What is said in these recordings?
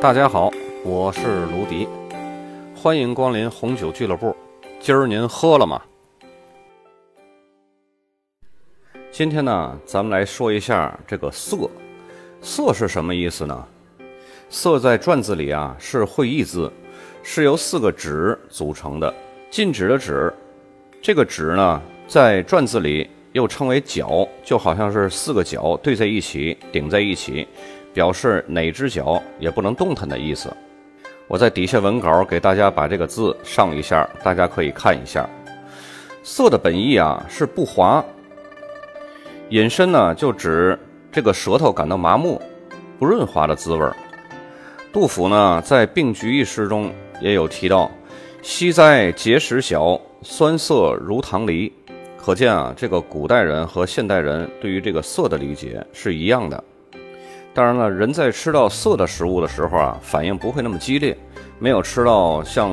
大家好，我是卢迪，欢迎光临红酒俱乐部。今儿您喝了吗？今天呢，咱们来说一下这个“色”。色是什么意思呢？“色”在篆字里啊是会意字，是由四个“止”组成的。禁止的“止”，这个“止”呢，在篆字里又称为“角”，就好像是四个角对在一起，顶在一起。表示哪只脚也不能动弹的意思。我在底下文稿给大家把这个字上一下，大家可以看一下。涩的本意啊是不滑，引申呢就指这个舌头感到麻木、不润滑的滋味。杜甫呢在《病局》一诗中也有提到：“昔哉结石小，酸涩如棠梨。”可见啊，这个古代人和现代人对于这个涩的理解是一样的。当然了，人在吃到涩的食物的时候啊，反应不会那么激烈，没有吃到像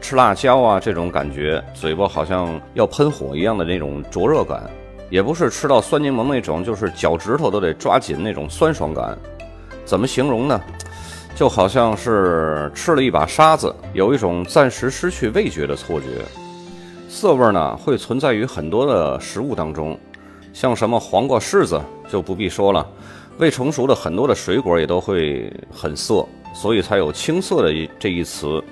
吃辣椒啊这种感觉，嘴巴好像要喷火一样的那种灼热感，也不是吃到酸柠檬那种，就是脚趾头都得抓紧那种酸爽感。怎么形容呢？就好像是吃了一把沙子，有一种暂时失去味觉的错觉。涩味呢，会存在于很多的食物当中，像什么黄瓜、柿子就不必说了。未成熟的很多的水果也都会很涩，所以才有青涩的这一词。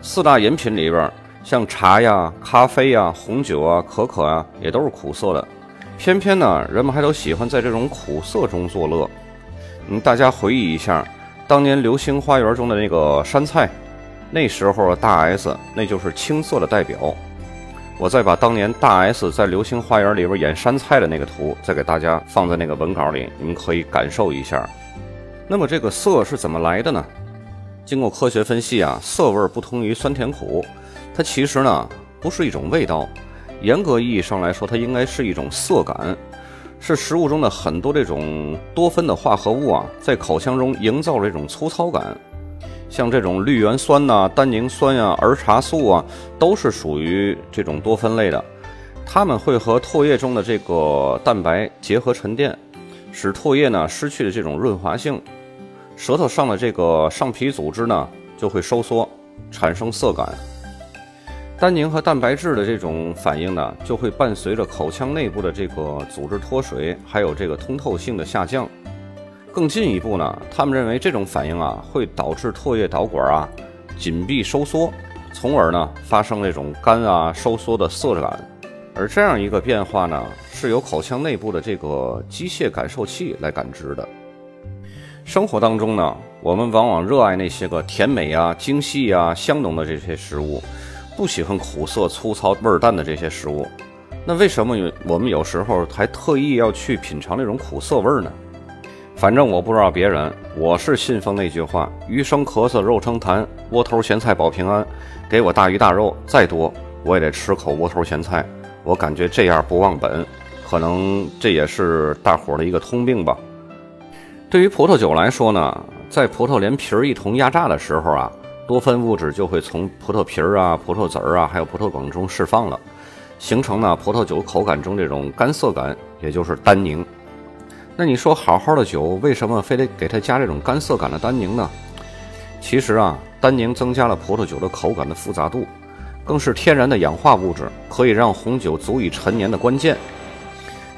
四大饮品里边，像茶呀、咖啡呀、红酒啊、可可啊，也都是苦涩的。偏偏呢，人们还都喜欢在这种苦涩中作乐。嗯，大家回忆一下，当年《流星花园》中的那个山菜，那时候大 S 那就是青涩的代表。我再把当年大 S 在《流星花园》里边演山菜的那个图，再给大家放在那个文稿里，你们可以感受一下。那么这个涩是怎么来的呢？经过科学分析啊，涩味不同于酸甜苦，它其实呢不是一种味道，严格意义上来说，它应该是一种涩感，是食物中的很多这种多酚的化合物啊，在口腔中营造了一种粗糙感。像这种绿原酸呐、单宁酸呀、儿茶素啊，都是属于这种多酚类的。它们会和唾液中的这个蛋白结合沉淀，使唾液呢失去了这种润滑性，舌头上的这个上皮组织呢就会收缩，产生涩感。单宁和蛋白质的这种反应呢，就会伴随着口腔内部的这个组织脱水，还有这个通透性的下降。更进一步呢，他们认为这种反应啊会导致唾液导管啊紧闭收缩，从而呢发生这种干啊收缩的涩感。而这样一个变化呢，是由口腔内部的这个机械感受器来感知的。生活当中呢，我们往往热爱那些个甜美啊、精细啊、香浓的这些食物，不喜欢苦涩、粗糙、味淡的这些食物。那为什么有我们有时候还特意要去品尝那种苦涩味儿呢？反正我不知道别人，我是信奉那句话：鱼生咳嗽肉生痰，窝头咸菜保平安。给我大鱼大肉再多，我也得吃口窝头咸菜。我感觉这样不忘本，可能这也是大伙的一个通病吧。对于葡萄酒来说呢，在葡萄连皮儿一同压榨的时候啊，多酚物质就会从葡萄皮儿啊、葡萄籽儿啊，还有葡萄梗中释放了，形成呢葡萄酒口感中这种干涩感，也就是单宁。那你说好好的酒，为什么非得给它加这种干涩感的单宁呢？其实啊，单宁增加了葡萄酒的口感的复杂度，更是天然的氧化物质，可以让红酒足以陈年的关键。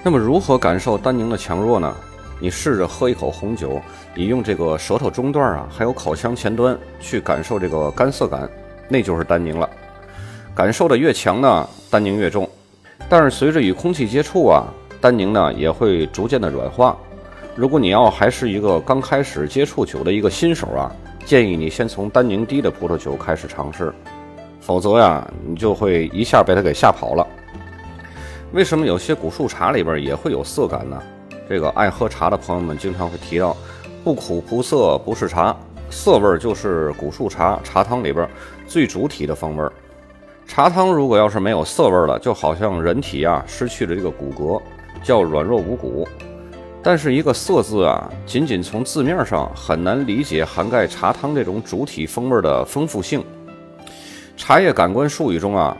那么如何感受单宁的强弱呢？你试着喝一口红酒，你用这个舌头中段啊，还有口腔前端去感受这个干涩感，那就是单宁了。感受的越强呢，单宁越重。但是随着与空气接触啊。单宁呢也会逐渐的软化。如果你要还是一个刚开始接触酒的一个新手啊，建议你先从单宁低的葡萄酒开始尝试，否则呀，你就会一下被它给吓跑了。为什么有些古树茶里边也会有涩感呢？这个爱喝茶的朋友们经常会提到，不苦不涩不是茶，涩味儿就是古树茶茶汤里边最主体的风味儿。茶汤如果要是没有涩味儿了，就好像人体啊失去了这个骨骼。叫软弱无骨，但是一个“色”字啊，仅仅从字面上很难理解涵盖茶汤这种主体风味的丰富性。茶叶感官术语中啊，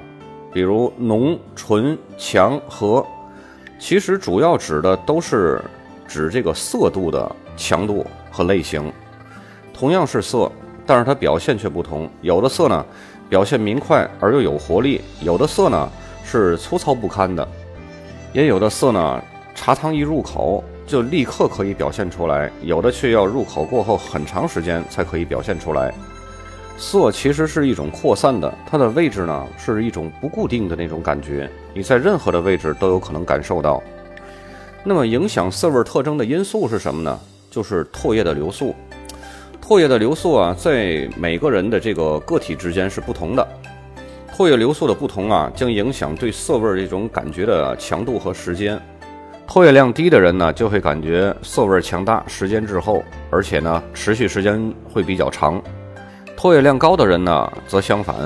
比如浓、醇、强、和，其实主要指的都是指这个色度的强度和类型。同样是色，但是它表现却不同。有的色呢，表现明快而又有活力；有的色呢，是粗糙不堪的；也有的色呢，茶汤一入口就立刻可以表现出来；有的却要入口过后很长时间才可以表现出来。色其实是一种扩散的，它的位置呢是一种不固定的那种感觉，你在任何的位置都有可能感受到。那么影响色味特征的因素是什么呢？就是唾液的流速。唾液的流速啊，在每个人的这个个体之间是不同的。唾液流速的不同啊，将影响对色味这种感觉的强度和时间。唾液量低的人呢，就会感觉色味强大，时间滞后，而且呢，持续时间会比较长。唾液量高的人呢，则相反。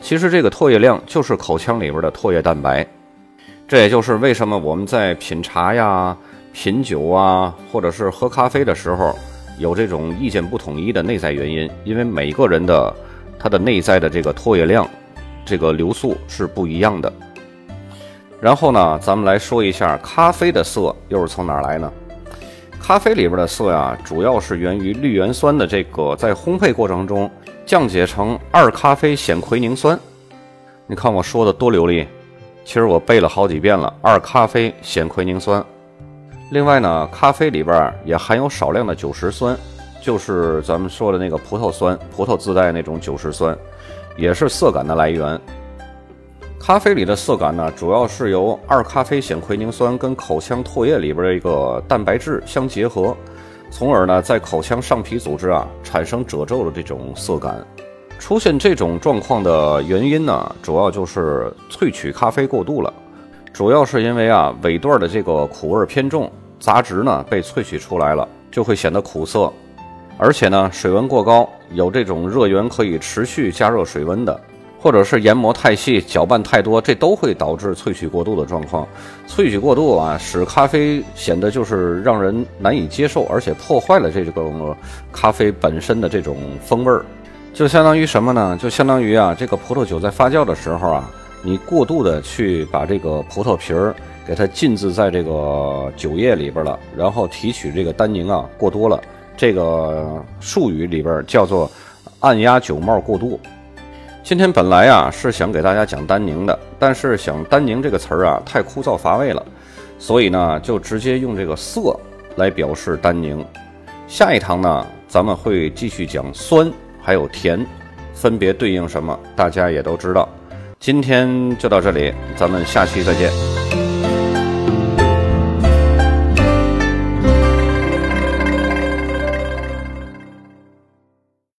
其实这个唾液量就是口腔里边的唾液蛋白。这也就是为什么我们在品茶呀、品酒啊，或者是喝咖啡的时候，有这种意见不统一的内在原因。因为每个人的他的内在的这个唾液量、这个流速是不一样的。然后呢，咱们来说一下咖啡的色又是从哪儿来呢？咖啡里边的色呀，主要是源于绿原酸的这个在烘焙过程中降解成二咖啡酰奎宁酸。你看我说的多流利。其实我背了好几遍了，二咖啡酰奎宁酸。另外呢，咖啡里边也含有少量的酒石酸，就是咱们说的那个葡萄酸，葡萄自带那种酒石酸，也是色感的来源。咖啡里的色感呢，主要是由二咖啡显奎宁酸跟口腔唾液里边的一个蛋白质相结合，从而呢，在口腔上皮组织啊产生褶皱的这种色感。出现这种状况的原因呢，主要就是萃取咖啡过度了，主要是因为啊尾段的这个苦味偏重，杂质呢被萃取出来了，就会显得苦涩，而且呢水温过高，有这种热源可以持续加热水温的，或者是研磨太细、搅拌太多，这都会导致萃取过度的状况。萃取过度啊，使咖啡显得就是让人难以接受，而且破坏了这个咖啡本身的这种风味儿。就相当于什么呢？就相当于啊，这个葡萄酒在发酵的时候啊，你过度的去把这个葡萄皮儿给它浸渍在这个酒液里边了，然后提取这个单宁啊过多了，这个术语里边叫做按压酒帽过度。今天本来啊是想给大家讲单宁的，但是想单宁这个词儿啊太枯燥乏味了，所以呢就直接用这个色来表示单宁。下一堂呢咱们会继续讲酸。还有甜，分别对应什么？大家也都知道。今天就到这里，咱们下期再见。